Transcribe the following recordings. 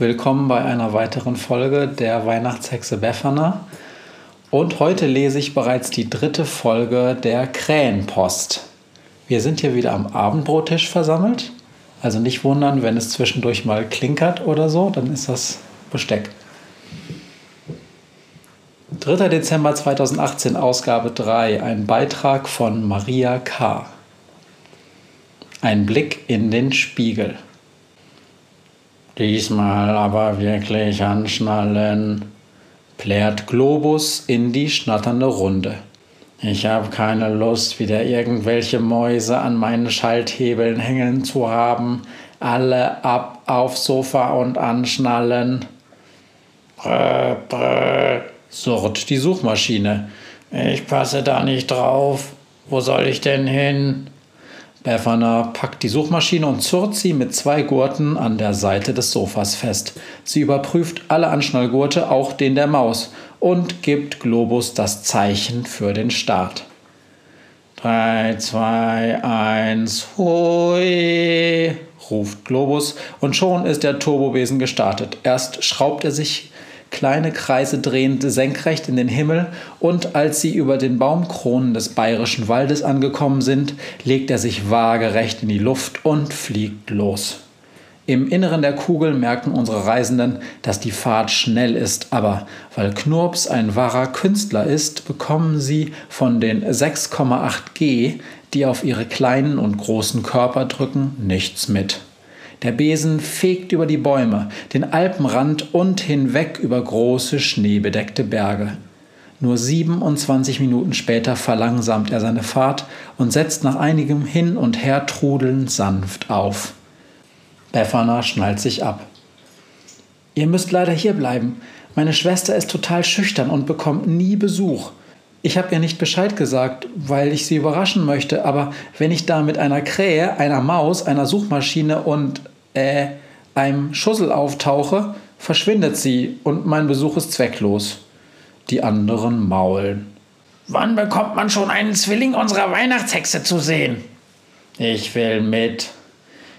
Willkommen bei einer weiteren Folge der Weihnachtshexe Befana. Und heute lese ich bereits die dritte Folge der Krähenpost. Wir sind hier wieder am Abendbrottisch versammelt. Also nicht wundern, wenn es zwischendurch mal klinkert oder so, dann ist das Besteck. 3. Dezember 2018, Ausgabe 3, ein Beitrag von Maria K. Ein Blick in den Spiegel. Diesmal aber wirklich anschnallen, plärt Globus in die schnatternde Runde. Ich habe keine Lust, wieder irgendwelche Mäuse an meinen Schalthebeln hängen zu haben. Alle ab aufs Sofa und anschnallen. Brr, brr, surrt die Suchmaschine. Ich passe da nicht drauf. Wo soll ich denn hin? Befana packt die Suchmaschine und zurrt sie mit zwei Gurten an der Seite des Sofas fest. Sie überprüft alle Anschnallgurte, auch den der Maus, und gibt Globus das Zeichen für den Start. 3, 2, 1, hui, ruft Globus und schon ist der Turbobesen gestartet. Erst schraubt er sich kleine Kreise drehend senkrecht in den Himmel, und als sie über den Baumkronen des bayerischen Waldes angekommen sind, legt er sich waagerecht in die Luft und fliegt los. Im Inneren der Kugel merken unsere Reisenden, dass die Fahrt schnell ist, aber weil Knurps ein wahrer Künstler ist, bekommen sie von den 6,8 G, die auf ihre kleinen und großen Körper drücken, nichts mit. Der Besen fegt über die Bäume, den Alpenrand und hinweg über große schneebedeckte Berge. Nur 27 Minuten später verlangsamt er seine Fahrt und setzt nach einigem Hin- und Hertrudeln sanft auf. Befana schnallt sich ab. Ihr müsst leider hier bleiben. Meine Schwester ist total schüchtern und bekommt nie Besuch. Ich habe ihr nicht Bescheid gesagt, weil ich sie überraschen möchte, aber wenn ich da mit einer Krähe, einer Maus, einer Suchmaschine und äh, einem Schussel auftauche, verschwindet sie und mein Besuch ist zwecklos. Die anderen maulen. Wann bekommt man schon einen Zwilling unserer Weihnachtshexe zu sehen? Ich will mit.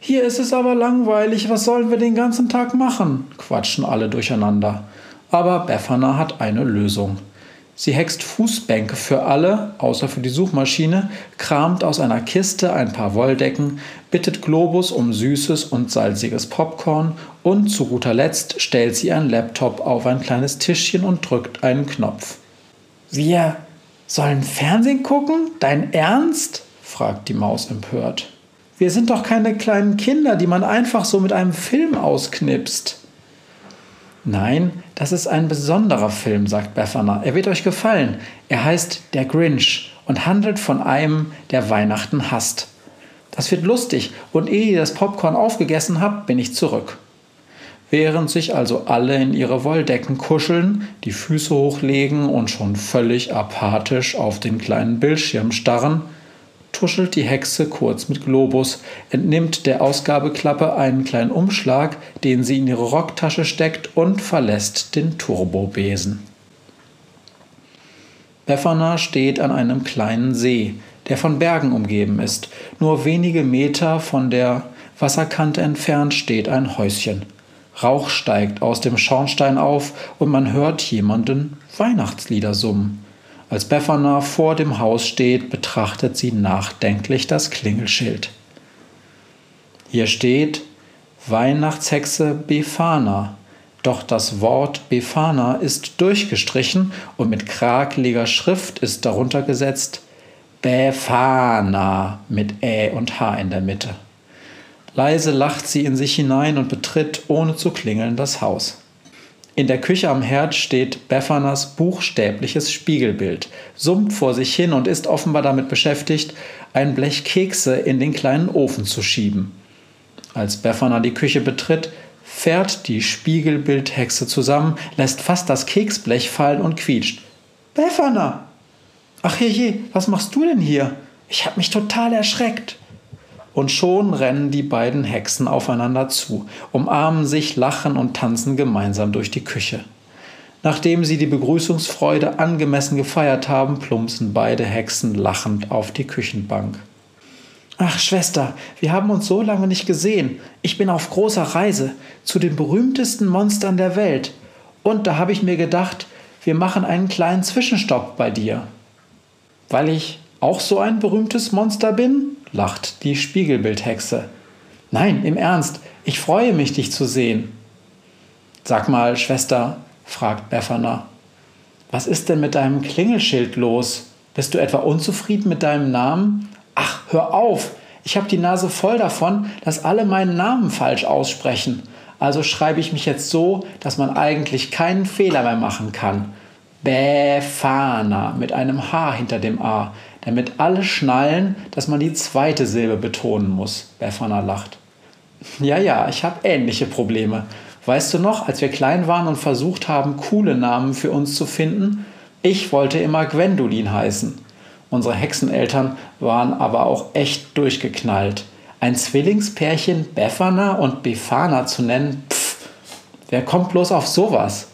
Hier ist es aber langweilig, was sollen wir den ganzen Tag machen? quatschen alle durcheinander. Aber Befana hat eine Lösung. Sie hext Fußbänke für alle, außer für die Suchmaschine, kramt aus einer Kiste ein paar Wolldecken, bittet Globus um süßes und salziges Popcorn und zu guter Letzt stellt sie einen Laptop auf ein kleines Tischchen und drückt einen Knopf. Wir sollen Fernsehen gucken? Dein Ernst? fragt die Maus empört. Wir sind doch keine kleinen Kinder, die man einfach so mit einem Film ausknipst. Nein, das ist ein besonderer Film, sagt Befana. Er wird euch gefallen. Er heißt Der Grinch und handelt von einem, der Weihnachten hasst. Das wird lustig und ehe ihr das Popcorn aufgegessen habt, bin ich zurück. Während sich also alle in ihre Wolldecken kuscheln, die Füße hochlegen und schon völlig apathisch auf den kleinen Bildschirm starren, tuschelt die Hexe kurz mit Globus, entnimmt der Ausgabeklappe einen kleinen Umschlag, den sie in ihre Rocktasche steckt und verlässt den Turbobesen. Befana steht an einem kleinen See, der von Bergen umgeben ist. Nur wenige Meter von der Wasserkante entfernt steht ein Häuschen. Rauch steigt aus dem Schornstein auf und man hört jemanden Weihnachtslieder summen. Als Befana vor dem Haus steht, betrachtet sie nachdenklich das Klingelschild. Hier steht Weihnachtshexe Befana. Doch das Wort Befana ist durchgestrichen und mit krakeliger Schrift ist darunter gesetzt Befana mit Ä und H in der Mitte. Leise lacht sie in sich hinein und betritt, ohne zu klingeln, das Haus. In der Küche am Herd steht Beffanas buchstäbliches Spiegelbild, summt vor sich hin und ist offenbar damit beschäftigt, ein Blech Kekse in den kleinen Ofen zu schieben. Als Befana die Küche betritt, fährt die Spiegelbildhexe zusammen, lässt fast das Keksblech fallen und quietscht. Befana! Ach je, was machst du denn hier? Ich hab mich total erschreckt und schon rennen die beiden Hexen aufeinander zu, umarmen sich, lachen und tanzen gemeinsam durch die Küche. Nachdem sie die Begrüßungsfreude angemessen gefeiert haben, plumpsen beide Hexen lachend auf die Küchenbank. Ach, Schwester, wir haben uns so lange nicht gesehen. Ich bin auf großer Reise zu den berühmtesten Monstern der Welt. Und da habe ich mir gedacht, wir machen einen kleinen Zwischenstopp bei dir. Weil ich auch so ein berühmtes Monster bin? Lacht die Spiegelbildhexe. Nein, im Ernst, ich freue mich, dich zu sehen. Sag mal, Schwester, fragt Befana, was ist denn mit deinem Klingelschild los? Bist du etwa unzufrieden mit deinem Namen? Ach, hör auf! Ich habe die Nase voll davon, dass alle meinen Namen falsch aussprechen. Also schreibe ich mich jetzt so, dass man eigentlich keinen Fehler mehr machen kann. Befana mit einem H hinter dem A damit alle schnallen, dass man die zweite Silbe betonen muss. Befana lacht. Ja, ja, ich habe ähnliche Probleme. Weißt du noch, als wir klein waren und versucht haben, coole Namen für uns zu finden? Ich wollte immer Gwendolin heißen. Unsere Hexeneltern waren aber auch echt durchgeknallt. Ein Zwillingspärchen Befana und Befana zu nennen, pff, wer kommt bloß auf sowas?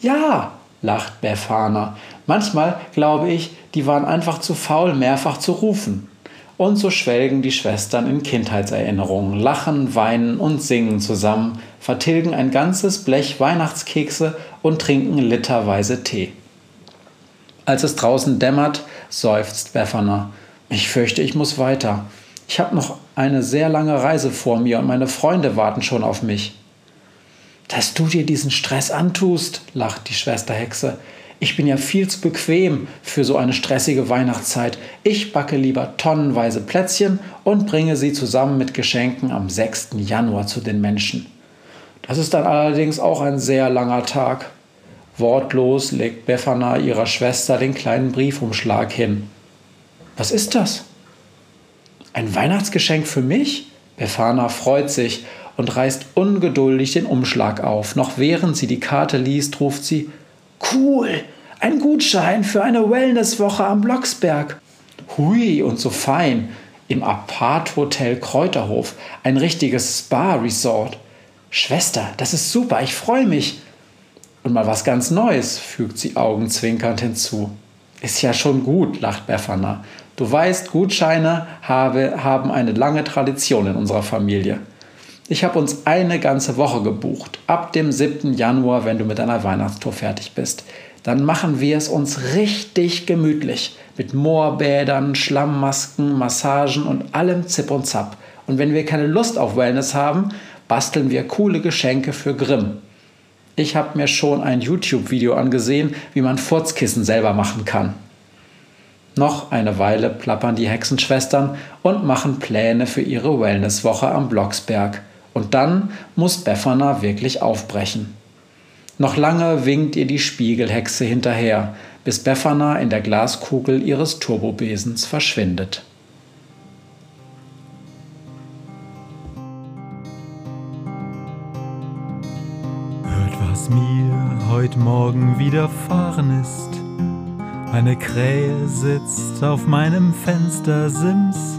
Ja, lacht Befana. Manchmal glaube ich, die waren einfach zu faul, mehrfach zu rufen. Und so schwelgen die Schwestern in Kindheitserinnerungen, lachen, weinen und singen zusammen, vertilgen ein ganzes Blech Weihnachtskekse und trinken literweise Tee. Als es draußen dämmert, seufzt Befana. Ich fürchte, ich muss weiter. Ich habe noch eine sehr lange Reise vor mir und meine Freunde warten schon auf mich. Dass du dir diesen Stress antust, lacht die Schwesterhexe. Ich bin ja viel zu bequem für so eine stressige Weihnachtszeit. Ich backe lieber tonnenweise Plätzchen und bringe sie zusammen mit Geschenken am 6. Januar zu den Menschen. Das ist dann allerdings auch ein sehr langer Tag. Wortlos legt Befana ihrer Schwester den kleinen Briefumschlag hin. Was ist das? Ein Weihnachtsgeschenk für mich? Befana freut sich und reißt ungeduldig den Umschlag auf. Noch während sie die Karte liest, ruft sie Cool, ein Gutschein für eine Wellnesswoche am Blocksberg. Hui, und so fein. Im Apart-Hotel Kräuterhof. Ein richtiges Spa-Resort. Schwester, das ist super, ich freue mich. Und mal was ganz Neues, fügt sie augenzwinkernd hinzu. Ist ja schon gut, lacht Befana. Du weißt, Gutscheine habe, haben eine lange Tradition in unserer Familie. Ich habe uns eine ganze Woche gebucht. Ab dem 7. Januar, wenn du mit deiner Weihnachtstour fertig bist. Dann machen wir es uns richtig gemütlich. Mit Moorbädern, Schlammmasken, Massagen und allem Zip und Zap. Und wenn wir keine Lust auf Wellness haben, basteln wir coole Geschenke für Grimm. Ich habe mir schon ein YouTube-Video angesehen, wie man Furzkissen selber machen kann. Noch eine Weile plappern die Hexenschwestern und machen Pläne für ihre Wellnesswoche am Blocksberg. Und dann muss Befana wirklich aufbrechen. Noch lange winkt ihr die Spiegelhexe hinterher, bis Befana in der Glaskugel ihres Turbobesens verschwindet. Hört, was mir heute Morgen widerfahren ist. Eine Krähe sitzt auf meinem Fenstersims